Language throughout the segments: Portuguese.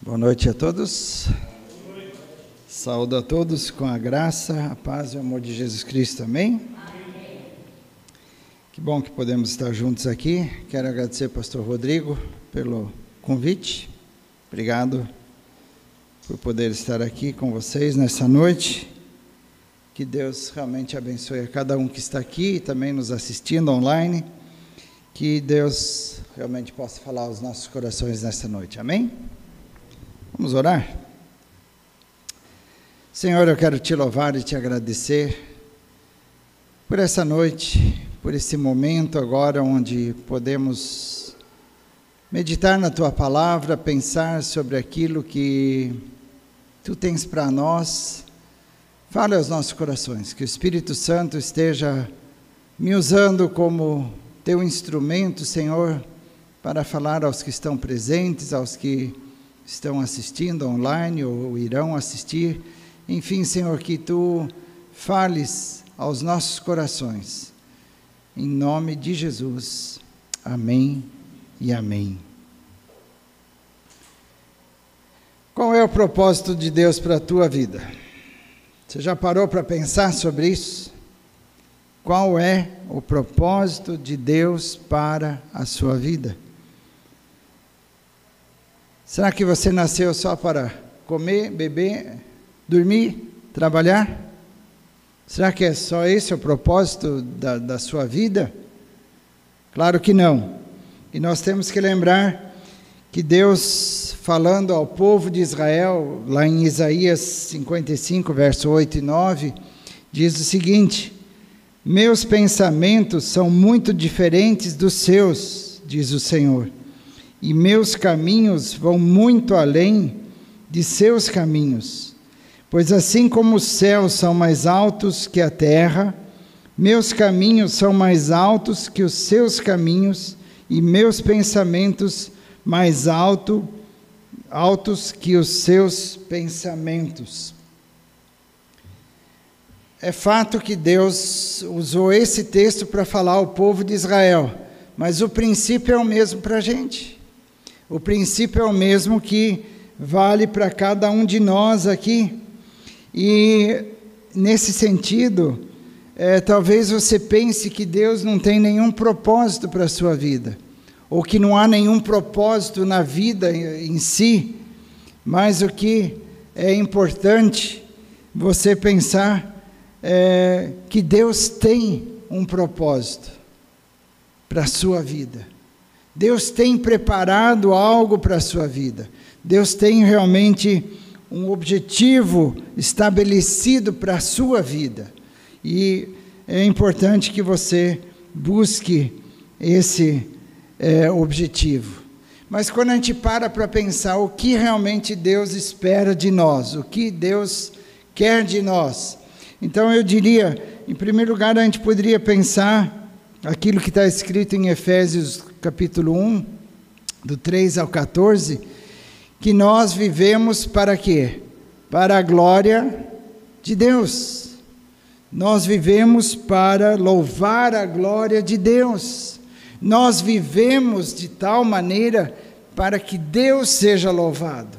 Boa noite a todos. Saúdo a todos com a graça, a paz e o amor de Jesus Cristo. Amém? Amém? Que bom que podemos estar juntos aqui. Quero agradecer ao pastor Rodrigo pelo convite. Obrigado por poder estar aqui com vocês nessa noite. Que Deus realmente abençoe a cada um que está aqui e também nos assistindo online. Que Deus realmente possa falar aos nossos corações nesta noite. Amém? Vamos orar? Senhor, eu quero te louvar e te agradecer por essa noite, por esse momento agora onde podemos meditar na tua palavra, pensar sobre aquilo que tu tens para nós. Fale aos nossos corações, que o Espírito Santo esteja me usando como teu instrumento, Senhor, para falar aos que estão presentes, aos que estão assistindo online ou irão assistir. Enfim, Senhor, que tu fales aos nossos corações. Em nome de Jesus. Amém e amém. Qual é o propósito de Deus para a tua vida? Você já parou para pensar sobre isso? Qual é o propósito de Deus para a sua vida? Será que você nasceu só para comer, beber, dormir, trabalhar? Será que é só esse o propósito da, da sua vida? Claro que não. E nós temos que lembrar que Deus, falando ao povo de Israel, lá em Isaías 55, verso 8 e 9, diz o seguinte: Meus pensamentos são muito diferentes dos seus, diz o Senhor e meus caminhos vão muito além de seus caminhos. Pois assim como os céus são mais altos que a terra, meus caminhos são mais altos que os seus caminhos, e meus pensamentos mais alto, altos que os seus pensamentos. É fato que Deus usou esse texto para falar ao povo de Israel, mas o princípio é o mesmo para a gente. O princípio é o mesmo que vale para cada um de nós aqui. E nesse sentido, é, talvez você pense que Deus não tem nenhum propósito para a sua vida, ou que não há nenhum propósito na vida em si, mas o que é importante você pensar é que Deus tem um propósito para a sua vida. Deus tem preparado algo para a sua vida. Deus tem realmente um objetivo estabelecido para a sua vida. E é importante que você busque esse é, objetivo. Mas quando a gente para para pensar o que realmente Deus espera de nós, o que Deus quer de nós, então eu diria, em primeiro lugar, a gente poderia pensar aquilo que está escrito em Efésios capítulo 1, do 3 ao 14, que nós vivemos para quê? Para a glória de Deus. Nós vivemos para louvar a glória de Deus. Nós vivemos de tal maneira para que Deus seja louvado,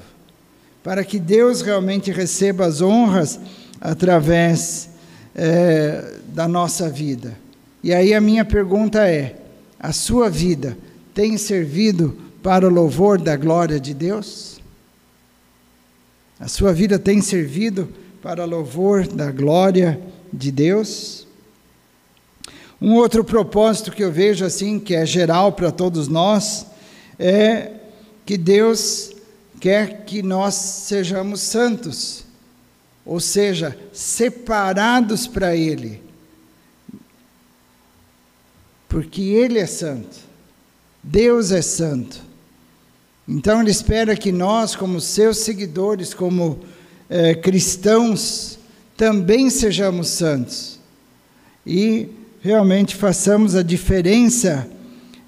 para que Deus realmente receba as honras através é, da nossa vida. E aí a minha pergunta é: a sua vida tem servido para o louvor da glória de Deus? A sua vida tem servido para o louvor da glória de Deus? Um outro propósito que eu vejo assim, que é geral para todos nós, é que Deus quer que nós sejamos santos, ou seja, separados para Ele porque Ele é santo, Deus é santo. Então Ele espera que nós, como seus seguidores, como é, cristãos, também sejamos santos e realmente façamos a diferença.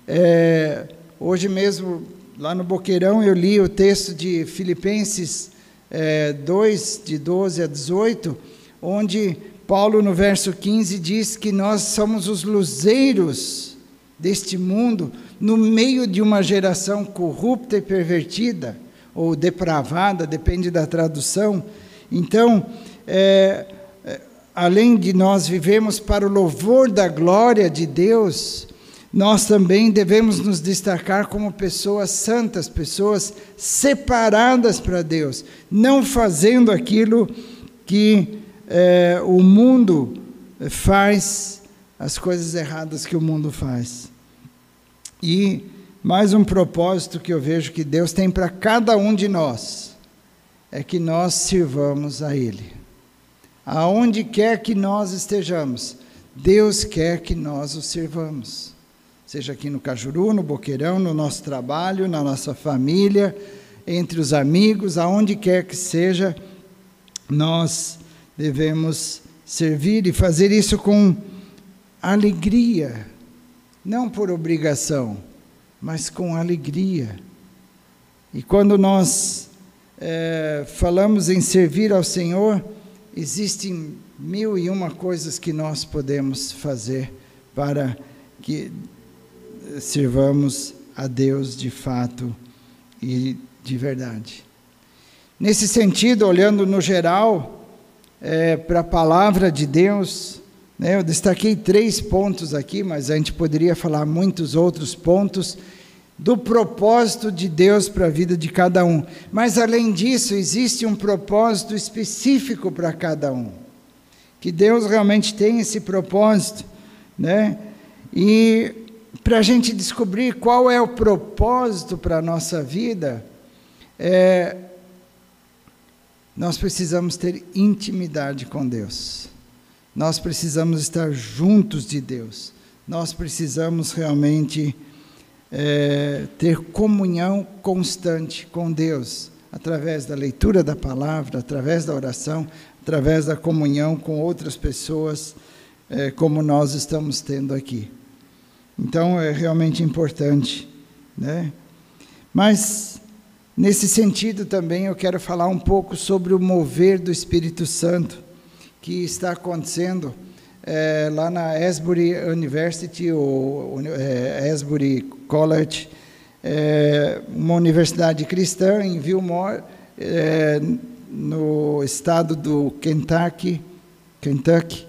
É, hoje mesmo, lá no Boqueirão, eu li o texto de Filipenses é, 2, de 12 a 18, onde Paulo, no verso 15, diz que nós somos os luzeiros deste mundo, no meio de uma geração corrupta e pervertida, ou depravada, depende da tradução. Então, é, é além de nós vivemos para o louvor da glória de Deus, nós também devemos nos destacar como pessoas santas, pessoas separadas para Deus, não fazendo aquilo que é, o mundo faz, as coisas erradas que o mundo faz. E mais um propósito que eu vejo que Deus tem para cada um de nós é que nós sirvamos a Ele. Aonde quer que nós estejamos, Deus quer que nós o sirvamos seja aqui no Cajuru, no Boqueirão, no nosso trabalho, na nossa família, entre os amigos, aonde quer que seja, nós devemos servir e fazer isso com alegria, não por obrigação, mas com alegria. E quando nós é, falamos em servir ao Senhor, existem mil e uma coisas que nós podemos fazer para que sirvamos a Deus de fato e de verdade. Nesse sentido, olhando no geral é, para a palavra de Deus, né, eu destaquei três pontos aqui, mas a gente poderia falar muitos outros pontos do propósito de Deus para a vida de cada um. Mas além disso, existe um propósito específico para cada um. Que Deus realmente tem esse propósito, né? E para a gente descobrir qual é o propósito para a nossa vida, é, nós precisamos ter intimidade com Deus. Nós precisamos estar juntos de Deus. Nós precisamos realmente é, ter comunhão constante com Deus, através da leitura da palavra, através da oração, através da comunhão com outras pessoas, é, como nós estamos tendo aqui. Então é realmente importante, né? Mas nesse sentido também eu quero falar um pouco sobre o mover do Espírito Santo que está acontecendo é, lá na Asbury University ou é, Asbury College, é, uma universidade cristã em Vilmore, é, no estado do Kentucky, Kentucky,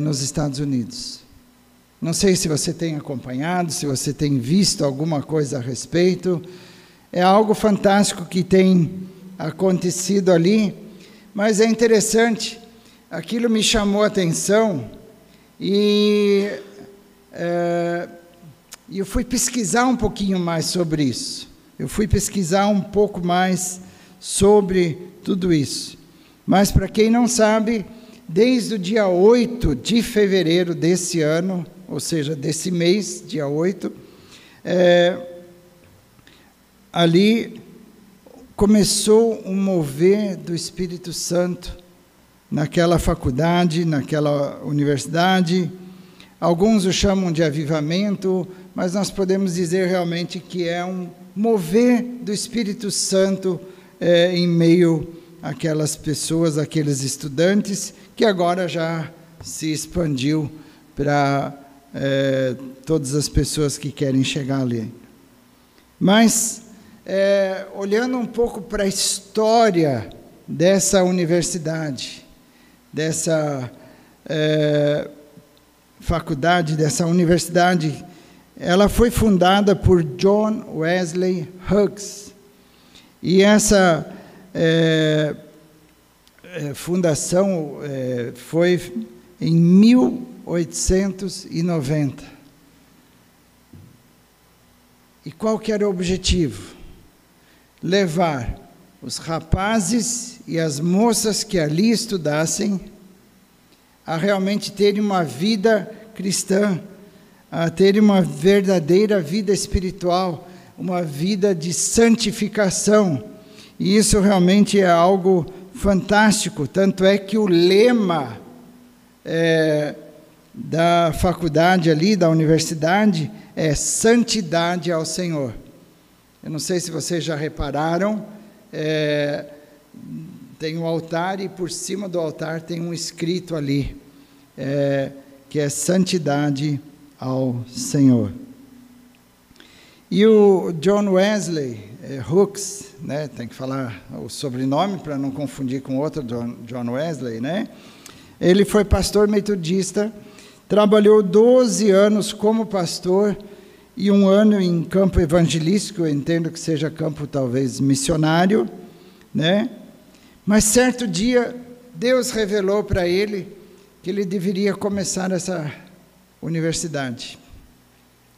nos Estados Unidos. Não sei se você tem acompanhado, se você tem visto alguma coisa a respeito. É algo fantástico que tem acontecido ali, mas é interessante. Aquilo me chamou a atenção e é, eu fui pesquisar um pouquinho mais sobre isso. Eu fui pesquisar um pouco mais sobre tudo isso. Mas para quem não sabe, desde o dia 8 de fevereiro desse ano, ou seja, desse mês, dia 8, é, ali começou um mover do Espírito Santo naquela faculdade, naquela universidade. Alguns o chamam de avivamento, mas nós podemos dizer realmente que é um mover do Espírito Santo é, em meio àquelas pessoas, aqueles estudantes, que agora já se expandiu para é, todas as pessoas que querem chegar ali. Mas, é, olhando um pouco para a história dessa universidade, dessa é, faculdade, dessa universidade, ela foi fundada por John Wesley Hughes. E essa é, é fundação é, foi em mil 890. E qual que era o objetivo? Levar os rapazes e as moças que ali estudassem a realmente terem uma vida cristã, a terem uma verdadeira vida espiritual, uma vida de santificação. E isso realmente é algo fantástico. Tanto é que o lema é, da faculdade ali, da universidade, é santidade ao Senhor. Eu não sei se vocês já repararam, é, tem um altar e por cima do altar tem um escrito ali, é, que é santidade ao Senhor. E o John Wesley é, Hooks, né, tem que falar o sobrenome para não confundir com outro John, John Wesley, né? Ele foi pastor metodista, trabalhou 12 anos como pastor e um ano em campo evangelístico, eu entendo que seja campo talvez missionário, né? Mas certo dia Deus revelou para ele que ele deveria começar essa universidade,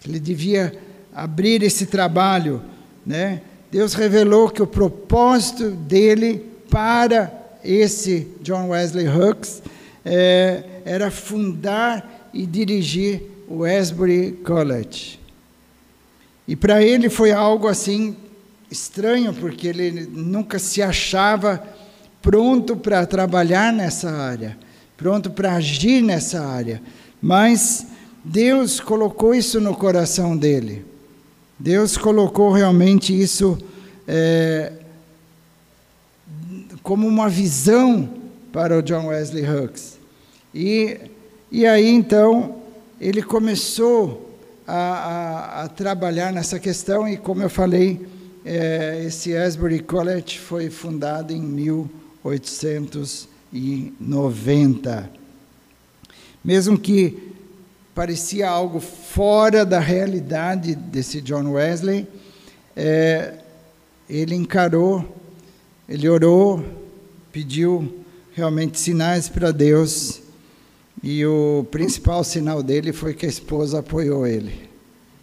que ele devia abrir esse trabalho, né? Deus revelou que o propósito dele para esse John Wesley Hooks é, era fundar e dirigir o Asbury College. E para ele foi algo assim estranho, porque ele nunca se achava pronto para trabalhar nessa área, pronto para agir nessa área. Mas Deus colocou isso no coração dele. Deus colocou realmente isso é, como uma visão para o John Wesley Hooks. E, e aí então ele começou a, a, a trabalhar nessa questão e como eu falei, é, esse Asbury College foi fundado em 1890. Mesmo que parecia algo fora da realidade desse John Wesley, é, ele encarou, ele orou, pediu realmente sinais para Deus, e o principal sinal dele foi que a esposa apoiou ele,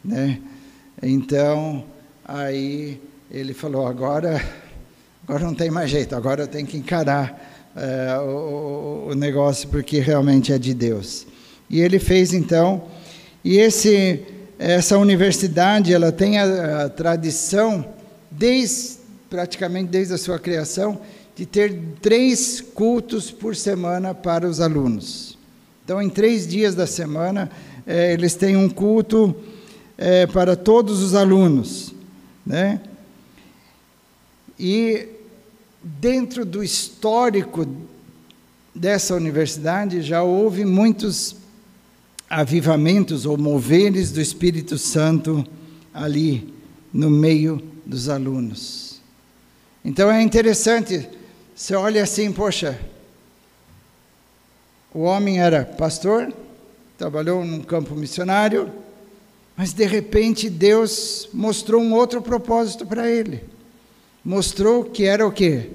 né? Então, aí ele falou: agora, agora não tem mais jeito, agora eu tenho que encarar é, o, o negócio porque realmente é de Deus. E ele fez então, e esse, essa universidade ela tem a, a tradição desde praticamente desde a sua criação de ter três cultos por semana para os alunos. Então, em três dias da semana, é, eles têm um culto é, para todos os alunos, né? E dentro do histórico dessa universidade já houve muitos avivamentos ou moveres do Espírito Santo ali no meio dos alunos. Então é interessante, você olha assim, poxa, o homem era pastor, trabalhou num campo missionário, mas de repente Deus mostrou um outro propósito para ele mostrou que era o quê?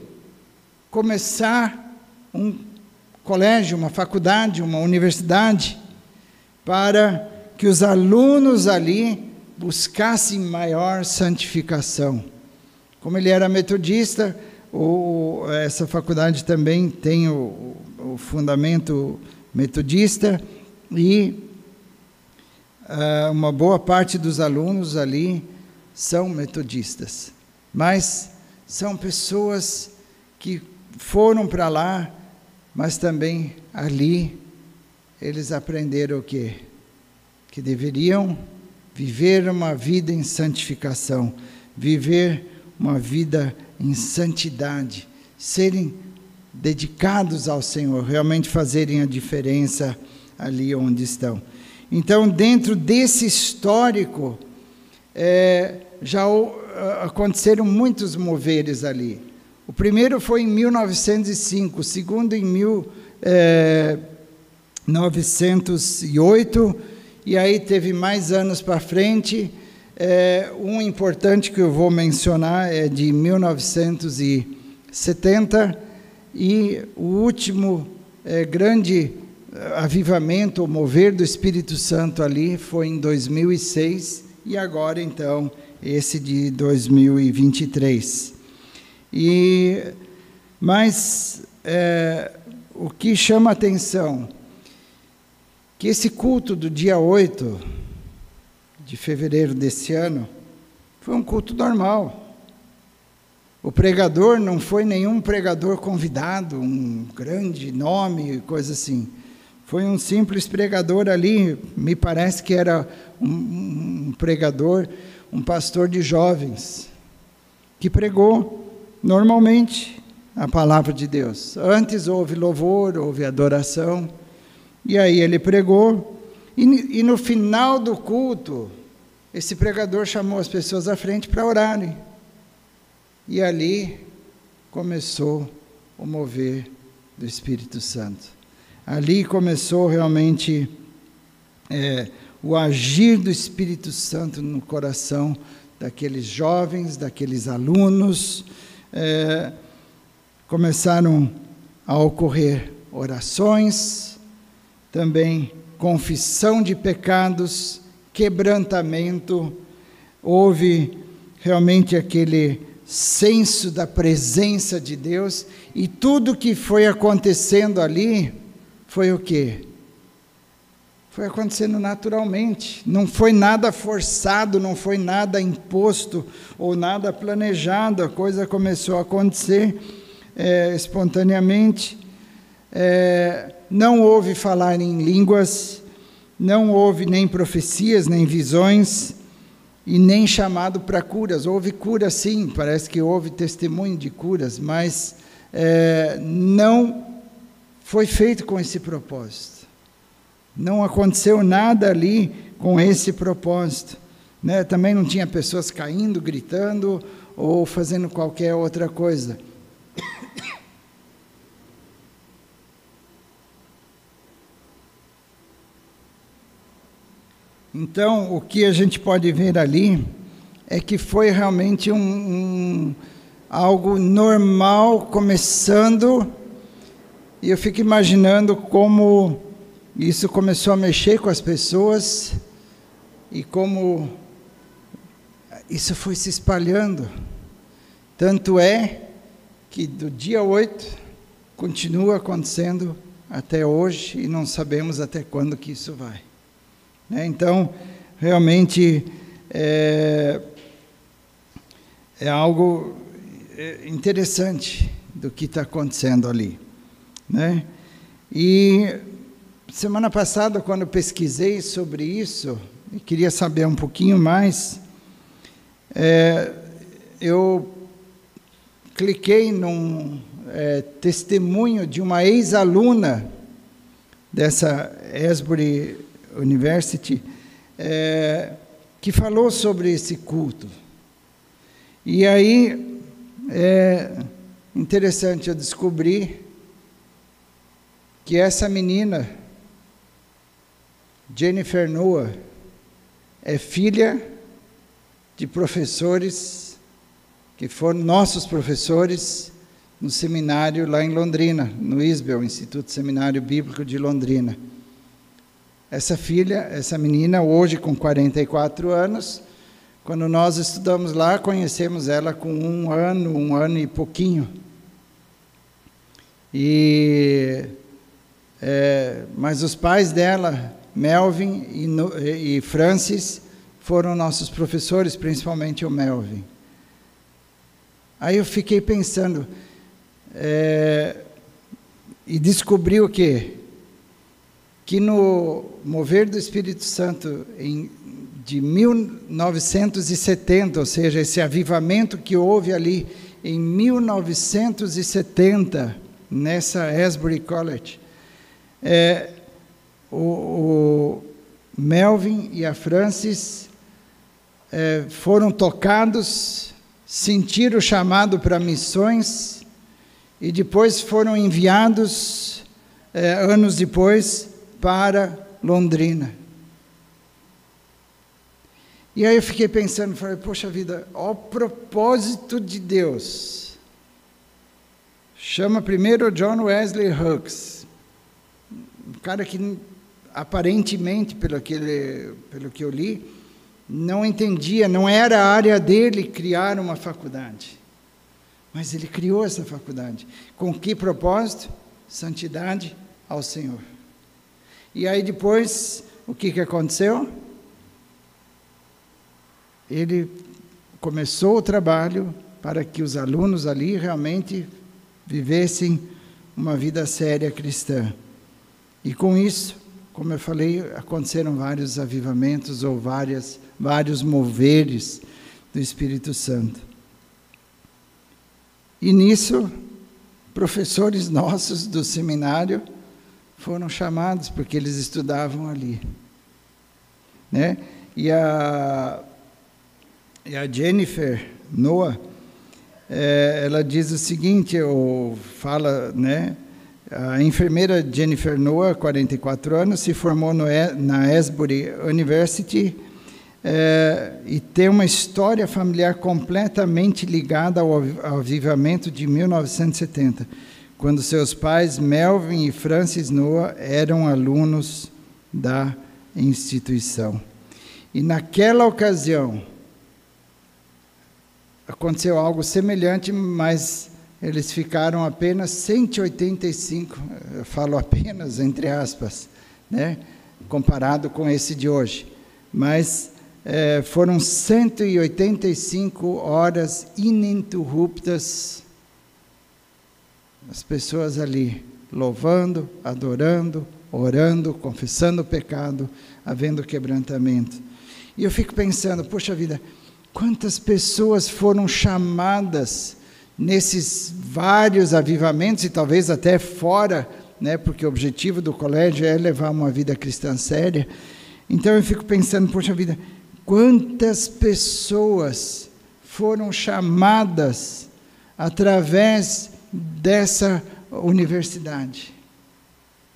Começar um colégio, uma faculdade, uma universidade, para que os alunos ali buscassem maior santificação. Como ele era metodista, o, essa faculdade também tem o, o fundamento metodista e uh, uma boa parte dos alunos ali são metodistas. Mas são pessoas que foram para lá, mas também ali eles aprenderam o quê? Que deveriam viver uma vida em santificação, viver uma vida em santidade, serem dedicados ao Senhor, realmente fazerem a diferença ali onde estão. Então, dentro desse histórico, é, já aconteceram muitos moveres ali. O primeiro foi em 1905, o segundo em 1908, e aí teve mais anos para frente. É, um importante que eu vou mencionar é de 1970, e o último é, grande avivamento, o mover do Espírito Santo ali foi em 2006, e agora então esse de 2023. E, mas é, o que chama atenção, que esse culto do dia 8 de fevereiro desse ano foi um culto normal. O pregador não foi nenhum pregador convidado, um grande nome, coisa assim. Foi um simples pregador ali, me parece que era um, um pregador um pastor de jovens que pregou normalmente a palavra de Deus. Antes houve louvor, houve adoração, e aí ele pregou, E, e no final do culto, esse pregador chamou as pessoas à frente para orarem. E ali começou o mover do Espírito Santo. Ali começou realmente é, o agir do Espírito Santo no coração daqueles jovens, daqueles alunos. É, começaram a ocorrer orações, também confissão de pecados, quebrantamento, houve realmente aquele senso da presença de Deus e tudo que foi acontecendo ali foi o quê? Foi acontecendo naturalmente, não foi nada forçado, não foi nada imposto ou nada planejado, a coisa começou a acontecer é, espontaneamente. É, não houve falar em línguas, não houve nem profecias, nem visões, e nem chamado para curas. Houve cura sim, parece que houve testemunho de curas, mas é, não foi feito com esse propósito. Não aconteceu nada ali com esse propósito. Né? Também não tinha pessoas caindo, gritando ou fazendo qualquer outra coisa. Então, o que a gente pode ver ali é que foi realmente um, um algo normal começando, e eu fico imaginando como isso começou a mexer com as pessoas e como isso foi se espalhando. Tanto é que do dia 8 continua acontecendo até hoje e não sabemos até quando que isso vai. Né? Então, realmente é, é algo é, interessante do que está acontecendo ali. Né? E semana passada, quando eu pesquisei sobre isso, e queria saber um pouquinho mais, é, eu cliquei num é, testemunho de uma ex-aluna dessa Esbury University, é, que falou sobre esse culto. E aí, é interessante, eu descobri que essa menina, Jennifer Noah, é filha de professores que foram nossos professores no seminário lá em Londrina, no ISBEL, Instituto Seminário Bíblico de Londrina. Essa filha, essa menina, hoje com 44 anos, quando nós estudamos lá, conhecemos ela com um ano, um ano e pouquinho. E, é, mas os pais dela, Melvin e, e Francis, foram nossos professores, principalmente o Melvin. Aí eu fiquei pensando, é, e descobri o quê? Que no mover do Espírito Santo em, de 1970, ou seja, esse avivamento que houve ali em 1970, nessa Asbury College, é, o, o, Melvin e a Francis é, foram tocados, sentiram o chamado para missões e depois foram enviados, é, anos depois, para Londrina. E aí eu fiquei pensando, falei, poxa vida, o propósito de Deus. Chama primeiro John Wesley Hooks, um cara que aparentemente, pelo que, ele, pelo que eu li, não entendia, não era a área dele criar uma faculdade. Mas ele criou essa faculdade. Com que propósito? Santidade ao Senhor. E aí depois, o que, que aconteceu? Ele começou o trabalho para que os alunos ali realmente vivessem uma vida séria cristã. E com isso, como eu falei, aconteceram vários avivamentos ou várias, vários moveres do Espírito Santo. E nisso, professores nossos do seminário foram chamados porque eles estudavam ali. né? E a, e a Jennifer Noah, é, ela diz o seguinte, ou fala, né? A enfermeira Jennifer Noah, 44 anos, se formou no, na Esbury University é, e tem uma história familiar completamente ligada ao avivamento de 1970, quando seus pais, Melvin e Francis Noah, eram alunos da instituição. E naquela ocasião, aconteceu algo semelhante, mas eles ficaram apenas 185, eu falo apenas entre aspas, né, comparado com esse de hoje. Mas é, foram 185 horas ininterruptas, as pessoas ali louvando, adorando, orando, confessando o pecado, havendo quebrantamento. E eu fico pensando, poxa vida, quantas pessoas foram chamadas nesses vários avivamentos e talvez até fora, né, porque o objetivo do colégio é levar uma vida cristã séria. Então eu fico pensando, poxa vida, quantas pessoas foram chamadas através dessa universidade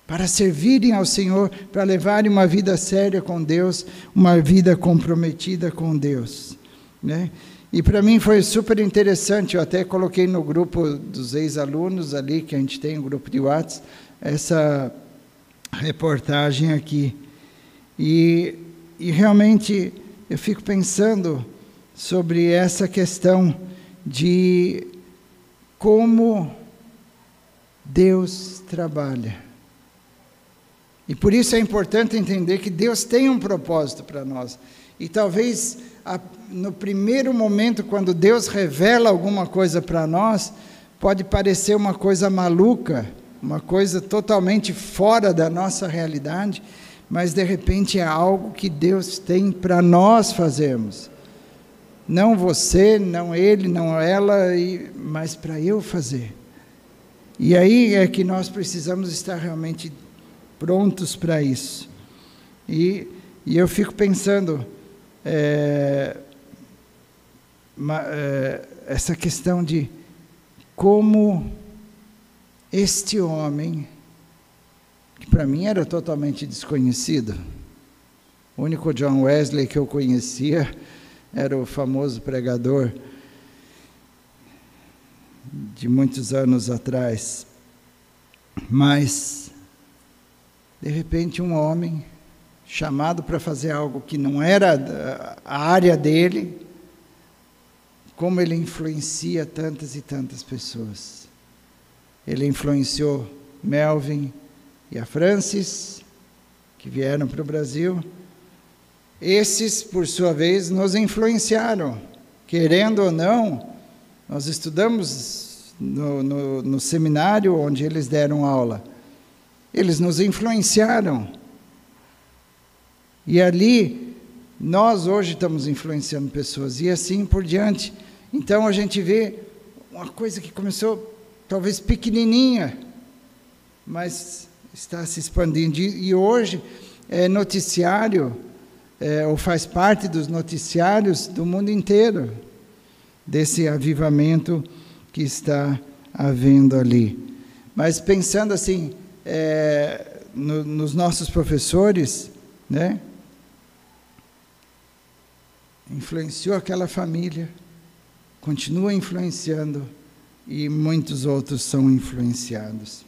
para servirem ao Senhor, para levarem uma vida séria com Deus, uma vida comprometida com Deus, né? E para mim foi super interessante, eu até coloquei no grupo dos ex-alunos ali, que a gente tem, um grupo de WhatsApp, essa reportagem aqui. E, e realmente eu fico pensando sobre essa questão de como Deus trabalha. E por isso é importante entender que Deus tem um propósito para nós. E talvez a, no primeiro momento, quando Deus revela alguma coisa para nós, pode parecer uma coisa maluca, uma coisa totalmente fora da nossa realidade, mas de repente é algo que Deus tem para nós fazermos. Não você, não ele, não ela, mas para eu fazer. E aí é que nós precisamos estar realmente prontos para isso. E, e eu fico pensando, é, ma, é, essa questão de como este homem, que para mim era totalmente desconhecido, o único John Wesley que eu conhecia era o famoso pregador de muitos anos atrás. Mas de repente, um homem chamado para fazer algo que não era a área dele, como ele influencia tantas e tantas pessoas. Ele influenciou Melvin e a Francis, que vieram para o Brasil. Esses, por sua vez, nos influenciaram, querendo ou não. Nós estudamos no, no, no seminário onde eles deram aula. Eles nos influenciaram. E ali, nós hoje estamos influenciando pessoas, e assim por diante. Então a gente vê uma coisa que começou talvez pequenininha, mas está se expandindo. E hoje é noticiário, é, ou faz parte dos noticiários do mundo inteiro, desse avivamento que está havendo ali. Mas pensando assim, é, no, nos nossos professores, né? Influenciou aquela família, continua influenciando e muitos outros são influenciados.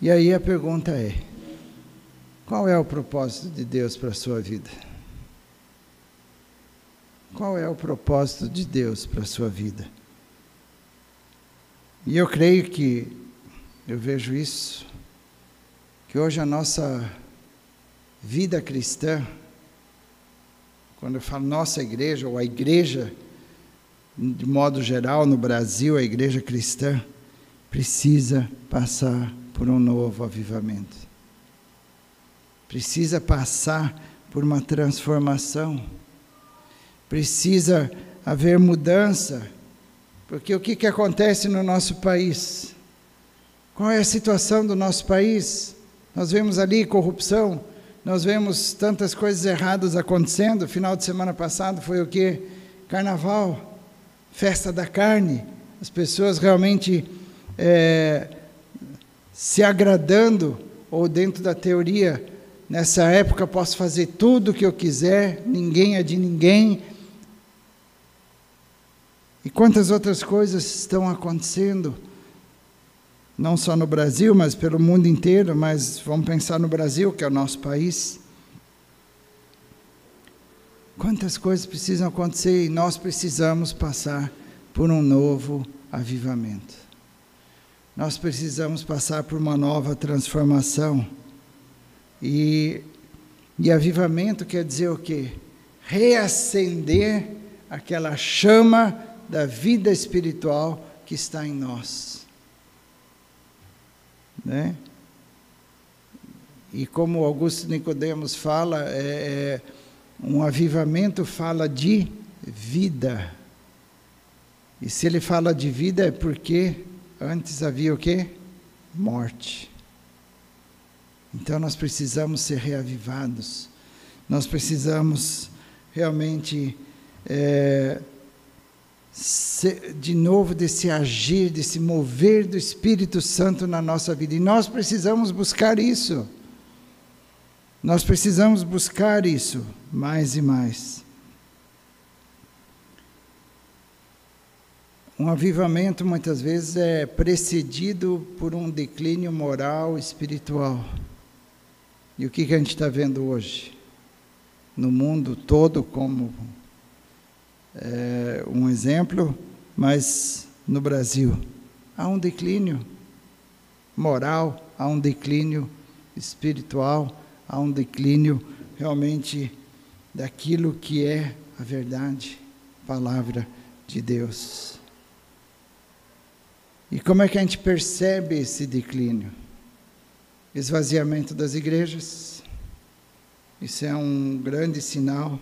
E aí a pergunta é: qual é o propósito de Deus para a sua vida? Qual é o propósito de Deus para a sua vida? E eu creio que eu vejo isso, que hoje a nossa vida cristã, quando eu falo nossa igreja, ou a igreja, de modo geral, no Brasil, a igreja cristã, precisa passar por um novo avivamento. Precisa passar por uma transformação. Precisa haver mudança. Porque o que, que acontece no nosso país? Qual é a situação do nosso país? Nós vemos ali corrupção, nós vemos tantas coisas erradas acontecendo. Final de semana passado foi o que? Carnaval, festa da carne, as pessoas realmente é, se agradando, ou dentro da teoria, nessa época posso fazer tudo o que eu quiser, ninguém é de ninguém. E quantas outras coisas estão acontecendo? não só no Brasil, mas pelo mundo inteiro, mas vamos pensar no Brasil, que é o nosso país. Quantas coisas precisam acontecer e nós precisamos passar por um novo avivamento. Nós precisamos passar por uma nova transformação. E, e avivamento quer dizer o quê? Reacender aquela chama da vida espiritual que está em nós. Né? E como Augusto Nicodemos fala, é, é, um avivamento fala de vida. E se ele fala de vida é porque antes havia o quê? Morte. Então nós precisamos ser reavivados. Nós precisamos realmente é, de novo desse agir, desse mover do Espírito Santo na nossa vida. E nós precisamos buscar isso. Nós precisamos buscar isso mais e mais. Um avivamento muitas vezes é precedido por um declínio moral, espiritual. E o que, que a gente está vendo hoje? No mundo todo, como é, um exemplo, mas no Brasil há um declínio moral, há um declínio espiritual, há um declínio realmente daquilo que é a verdade, palavra de Deus. E como é que a gente percebe esse declínio? Esvaziamento das igrejas. Isso é um grande sinal,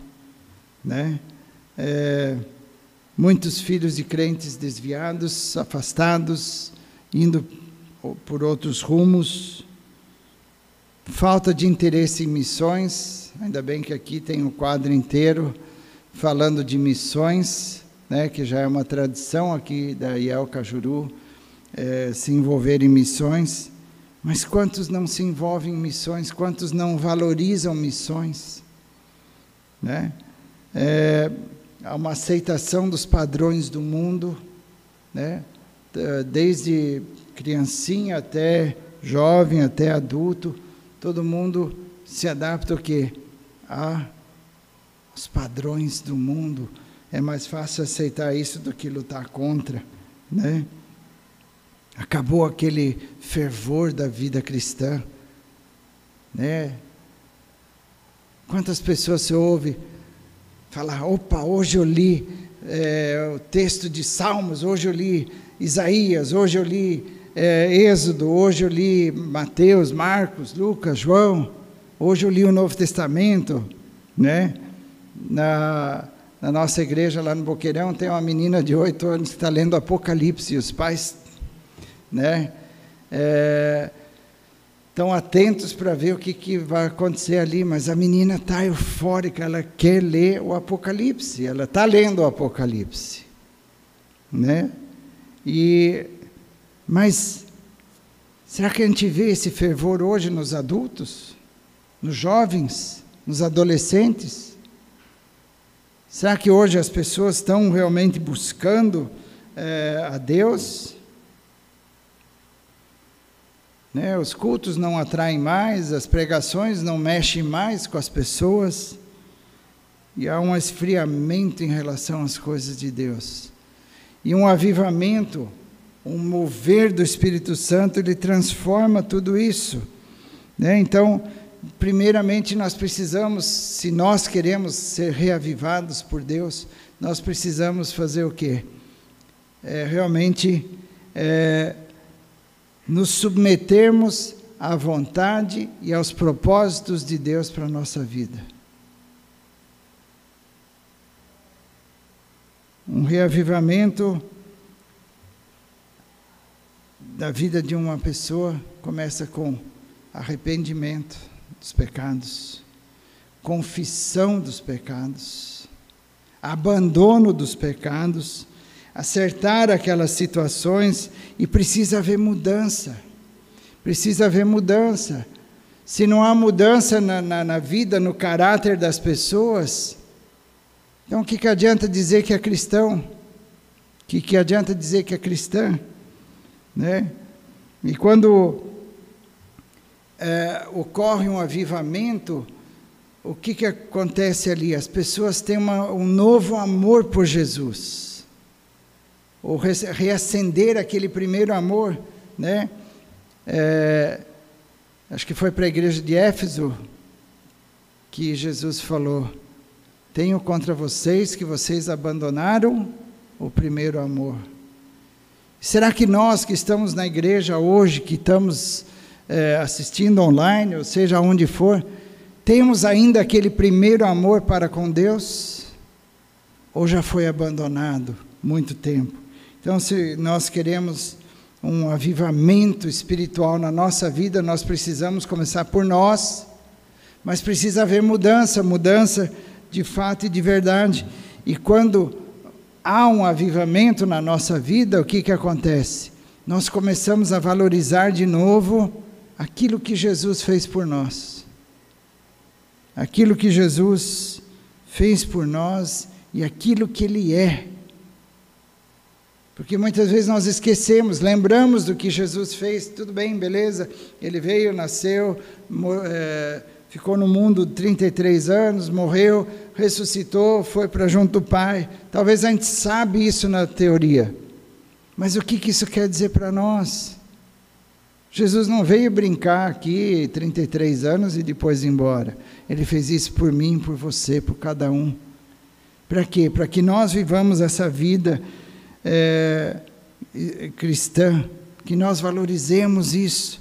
né? é, muitos filhos de crentes desviados, afastados, indo por outros rumos, falta de interesse em missões, ainda bem que aqui tem um quadro inteiro falando de missões, né, que já é uma tradição aqui da IEL Cajuru, é, se envolver em missões, mas quantos não se envolvem em missões, quantos não valorizam missões, né? É, a uma aceitação dos padrões do mundo, né? desde criancinha até jovem, até adulto, todo mundo se adapta o quê? A os padrões do mundo. É mais fácil aceitar isso do que lutar contra, né? Acabou aquele fervor da vida cristã, né? Quantas pessoas se ouve falar: opa, hoje eu li é, o texto de Salmos, hoje eu li Isaías, hoje eu li é, Êxodo, hoje eu li Mateus, Marcos, Lucas, João, hoje eu li o Novo Testamento, né? Na, na nossa igreja lá no Boqueirão tem uma menina de oito anos que está lendo Apocalipse, e os pais, né? É, estão atentos para ver o que, que vai acontecer ali, mas a menina está eufórica, ela quer ler o Apocalipse, ela está lendo o Apocalipse, né? E, mas será que a gente vê esse fervor hoje nos adultos, nos jovens, nos adolescentes? Será que hoje as pessoas estão realmente buscando é, a Deus? Né? Os cultos não atraem mais, as pregações não mexem mais com as pessoas, e há um esfriamento em relação às coisas de Deus. E um avivamento, um mover do Espírito Santo, ele transforma tudo isso. Né? Então, primeiramente, nós precisamos, se nós queremos ser reavivados por Deus, nós precisamos fazer o quê? É, realmente é, nos submetermos à vontade e aos propósitos de Deus para a nossa vida. Um reavivamento da vida de uma pessoa começa com arrependimento, dos pecados, confissão dos pecados, abandono dos pecados, acertar aquelas situações e precisa haver mudança. Precisa haver mudança. Se não há mudança na, na, na vida, no caráter das pessoas, então o que, que adianta dizer que é cristão? O que, que adianta dizer que é cristã? Né? E quando é, ocorre um avivamento, o que, que acontece ali? As pessoas têm uma, um novo amor por Jesus. Ou reacender aquele primeiro amor, né? É, acho que foi para a igreja de Éfeso que Jesus falou: Tenho contra vocês que vocês abandonaram o primeiro amor. Será que nós que estamos na igreja hoje, que estamos é, assistindo online, ou seja, onde for, temos ainda aquele primeiro amor para com Deus? Ou já foi abandonado muito tempo? Então, se nós queremos um avivamento espiritual na nossa vida, nós precisamos começar por nós, mas precisa haver mudança mudança de fato e de verdade. E quando há um avivamento na nossa vida, o que, que acontece? Nós começamos a valorizar de novo aquilo que Jesus fez por nós. Aquilo que Jesus fez por nós e aquilo que Ele é. Porque muitas vezes nós esquecemos, lembramos do que Jesus fez, tudo bem, beleza, ele veio, nasceu, é, ficou no mundo 33 anos, morreu, ressuscitou, foi para junto do Pai. Talvez a gente sabe isso na teoria, mas o que, que isso quer dizer para nós? Jesus não veio brincar aqui 33 anos e depois ir embora. Ele fez isso por mim, por você, por cada um. Para quê? Para que nós vivamos essa vida é, cristã, que nós valorizemos isso,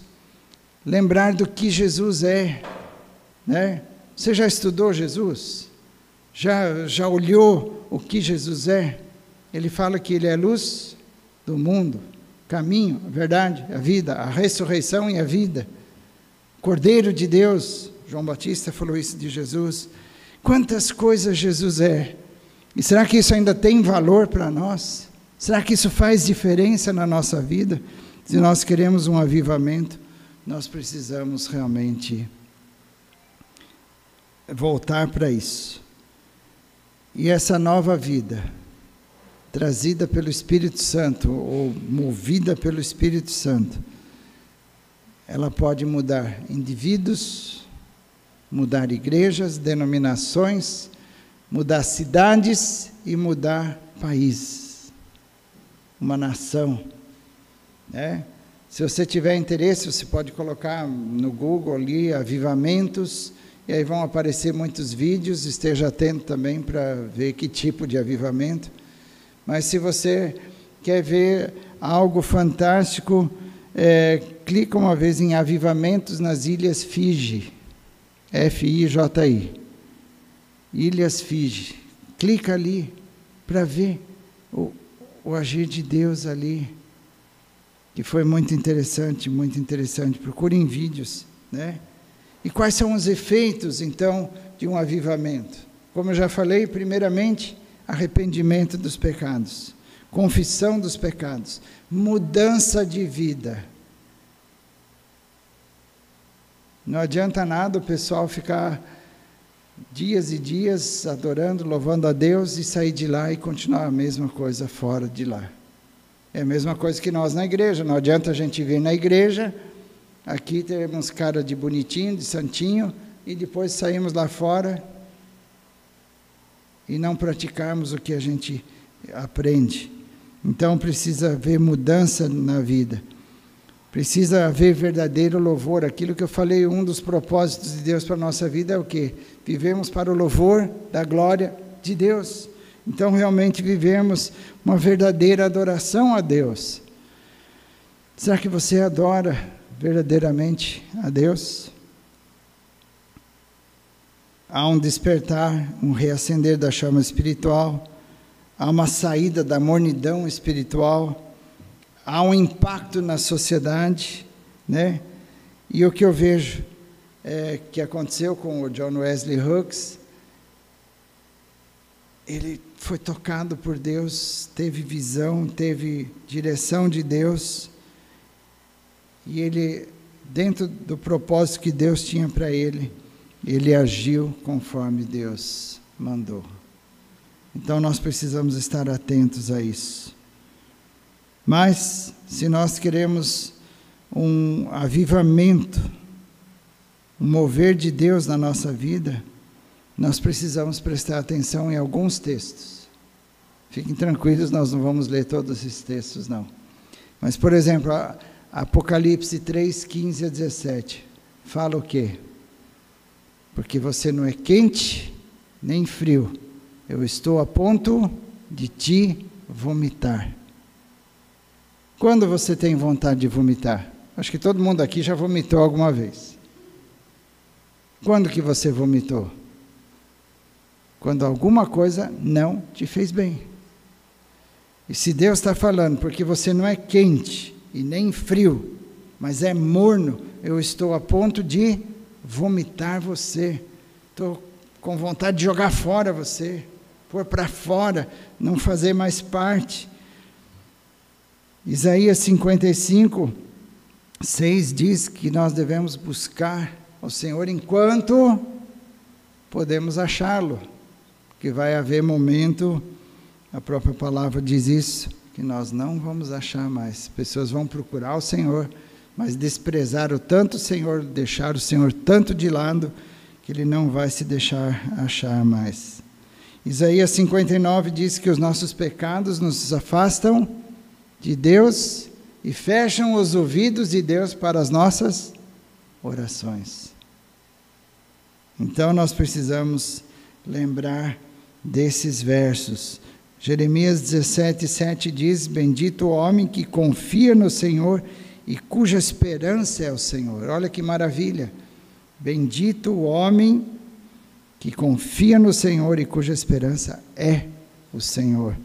lembrar do que Jesus é, né? Você já estudou Jesus? Já, já olhou o que Jesus é? Ele fala que ele é luz do mundo, caminho, a verdade, a vida, a ressurreição e a vida. Cordeiro de Deus, João Batista falou isso de Jesus. Quantas coisas Jesus é. E será que isso ainda tem valor para nós? Será que isso faz diferença na nossa vida? Se nós queremos um avivamento, nós precisamos realmente voltar para isso. E essa nova vida, trazida pelo Espírito Santo, ou movida pelo Espírito Santo, ela pode mudar indivíduos, mudar igrejas, denominações, mudar cidades e mudar países uma nação. Né? Se você tiver interesse, você pode colocar no Google ali avivamentos, e aí vão aparecer muitos vídeos, esteja atento também para ver que tipo de avivamento. Mas se você quer ver algo fantástico, é, clica uma vez em avivamentos nas Ilhas Fiji, F-I-J-I, Ilhas Fiji. Clica ali para ver o, o agir de Deus ali, que foi muito interessante, muito interessante. Procurem vídeos, né? E quais são os efeitos, então, de um avivamento? Como eu já falei, primeiramente, arrependimento dos pecados, confissão dos pecados, mudança de vida. Não adianta nada o pessoal ficar dias e dias adorando, louvando a Deus e sair de lá e continuar a mesma coisa fora de lá. É a mesma coisa que nós na igreja, não adianta a gente vir na igreja, aqui temos cara de bonitinho, de santinho, e depois saímos lá fora e não praticarmos o que a gente aprende. Então precisa haver mudança na vida. Precisa haver verdadeiro louvor. Aquilo que eu falei, um dos propósitos de Deus para a nossa vida é o quê? Vivemos para o louvor da glória de Deus. Então, realmente vivemos uma verdadeira adoração a Deus. Será que você adora verdadeiramente a Deus? Há um despertar, um reacender da chama espiritual, há uma saída da mornidão espiritual há um impacto na sociedade, né? E o que eu vejo é, que aconteceu com o John Wesley Hooks, ele foi tocado por Deus, teve visão, teve direção de Deus, e ele, dentro do propósito que Deus tinha para ele, ele agiu conforme Deus mandou. Então nós precisamos estar atentos a isso. Mas, se nós queremos um avivamento, um mover de Deus na nossa vida, nós precisamos prestar atenção em alguns textos. Fiquem tranquilos, nós não vamos ler todos esses textos, não. Mas, por exemplo, Apocalipse 3, 15 a 17, fala o quê? Porque você não é quente nem frio, eu estou a ponto de te vomitar. Quando você tem vontade de vomitar? Acho que todo mundo aqui já vomitou alguma vez. Quando que você vomitou? Quando alguma coisa não te fez bem. E se Deus está falando, porque você não é quente e nem frio, mas é morno, eu estou a ponto de vomitar você. Estou com vontade de jogar fora você pôr para fora, não fazer mais parte. Isaías 55, 6 diz que nós devemos buscar o Senhor enquanto podemos achá-lo, que vai haver momento, a própria palavra diz isso, que nós não vamos achar mais. Pessoas vão procurar o Senhor, mas desprezar o tanto o Senhor, deixar o Senhor tanto de lado, que ele não vai se deixar achar mais. Isaías 59 diz que os nossos pecados nos afastam de Deus e fecham os ouvidos de Deus para as nossas orações. Então nós precisamos lembrar desses versos. Jeremias 17, 7 diz: Bendito o homem que confia no Senhor e cuja esperança é o Senhor. Olha que maravilha! Bendito o homem que confia no Senhor e cuja esperança é o Senhor.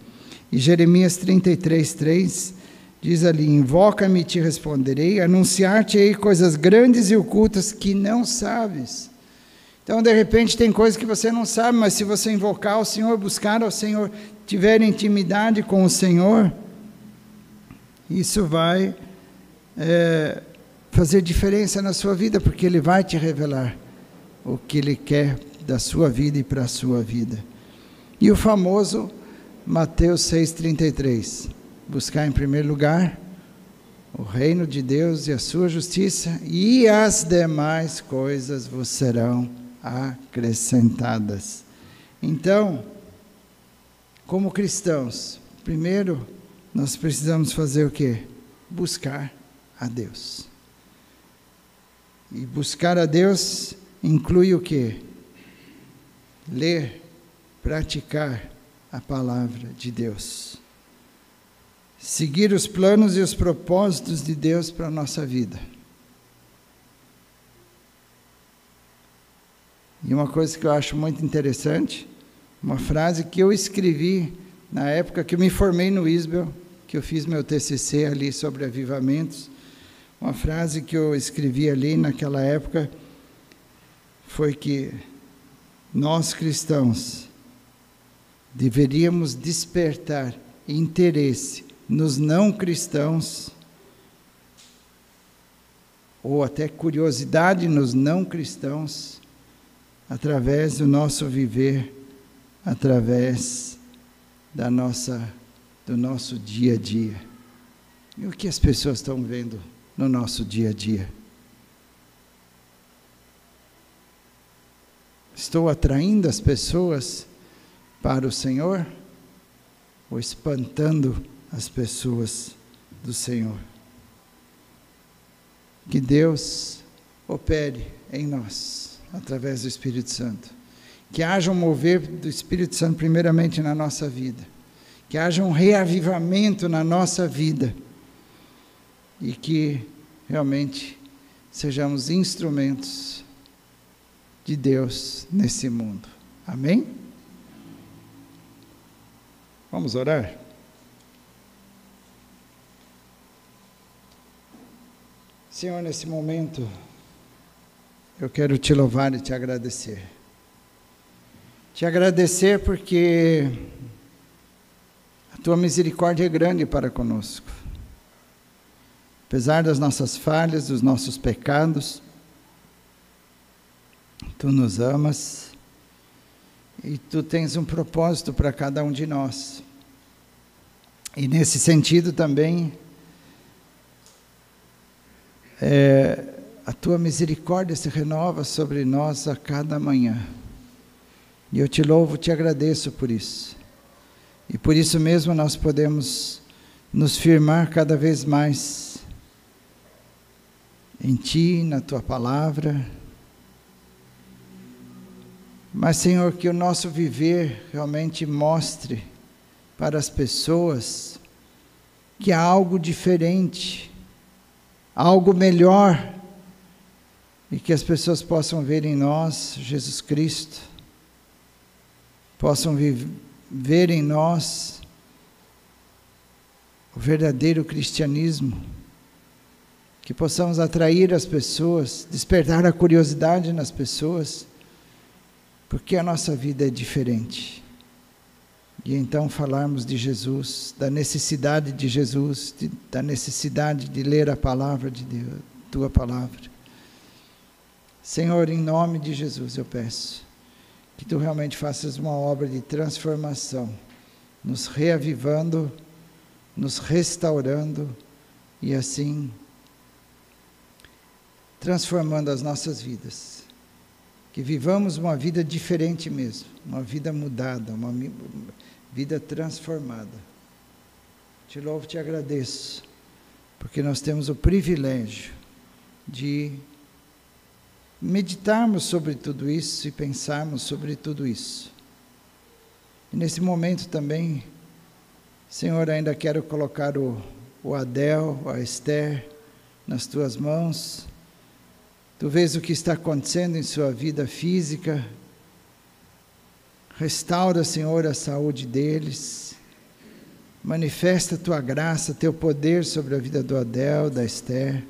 E Jeremias 33, 3 diz ali: Invoca-me e te responderei, anunciar-te-ei coisas grandes e ocultas que não sabes. Então, de repente, tem coisas que você não sabe, mas se você invocar o Senhor, buscar ao Senhor, tiver intimidade com o Senhor, isso vai é, fazer diferença na sua vida, porque Ele vai te revelar o que Ele quer da sua vida e para a sua vida. E o famoso Mateus 6,33: buscar em primeiro lugar o reino de Deus e a sua justiça, e as demais coisas vos serão acrescentadas. Então, como cristãos, primeiro nós precisamos fazer o que? Buscar a Deus. E buscar a Deus inclui o que? ler, praticar a palavra de Deus. Seguir os planos e os propósitos de Deus para a nossa vida. E uma coisa que eu acho muito interessante, uma frase que eu escrevi na época que eu me formei no Isbel, que eu fiz meu TCC ali sobre avivamentos. Uma frase que eu escrevi ali naquela época foi que nós cristãos deveríamos despertar interesse nos não cristãos, ou até curiosidade nos não cristãos, através do nosso viver, através da nossa, do nosso dia a dia. E o que as pessoas estão vendo no nosso dia a dia? Estou atraindo as pessoas para o Senhor ou espantando as pessoas do Senhor? Que Deus opere em nós, através do Espírito Santo. Que haja um mover do Espírito Santo, primeiramente na nossa vida. Que haja um reavivamento na nossa vida. E que realmente sejamos instrumentos de Deus nesse mundo. Amém? Vamos orar? Senhor, nesse momento, eu quero te louvar e te agradecer. Te agradecer porque a tua misericórdia é grande para conosco. Apesar das nossas falhas, dos nossos pecados, tu nos amas e tu tens um propósito para cada um de nós. E nesse sentido também, é, a tua misericórdia se renova sobre nós a cada manhã. E eu te louvo, te agradeço por isso. E por isso mesmo nós podemos nos firmar cada vez mais em Ti, na Tua palavra. Mas, Senhor, que o nosso viver realmente mostre para as pessoas que há algo diferente, algo melhor, e que as pessoas possam ver em nós Jesus Cristo, possam ver em nós o verdadeiro cristianismo, que possamos atrair as pessoas, despertar a curiosidade nas pessoas, porque a nossa vida é diferente e então falarmos de Jesus, da necessidade de Jesus, de, da necessidade de ler a palavra de Deus, tua palavra. Senhor, em nome de Jesus eu peço que tu realmente faças uma obra de transformação, nos reavivando, nos restaurando e assim transformando as nossas vidas. Que vivamos uma vida diferente mesmo, uma vida mudada, uma vida transformada. Te louvo, te agradeço, porque nós temos o privilégio de meditarmos sobre tudo isso e pensarmos sobre tudo isso. E nesse momento também, Senhor, ainda quero colocar o, o Adel, a Esther, nas tuas mãos. Tu vês o que está acontecendo em sua vida física, Restaura, Senhor, a saúde deles. Manifesta a tua graça, teu poder sobre a vida do Adel, da Esther.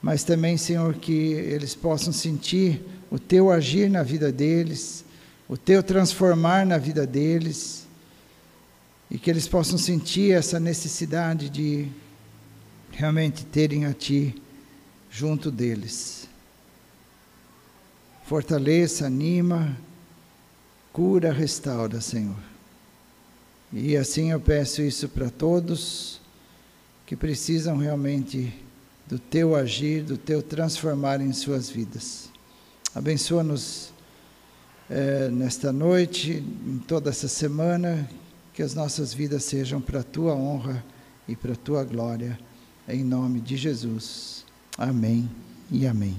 Mas também, Senhor, que eles possam sentir o teu agir na vida deles, o teu transformar na vida deles, e que eles possam sentir essa necessidade de realmente terem a Ti junto deles. Fortaleça, anima, Cura, restaura, Senhor. E assim eu peço isso para todos que precisam realmente do teu agir, do teu transformar em suas vidas. Abençoa-nos é, nesta noite, em toda essa semana, que as nossas vidas sejam para a tua honra e para a tua glória, em nome de Jesus. Amém e amém.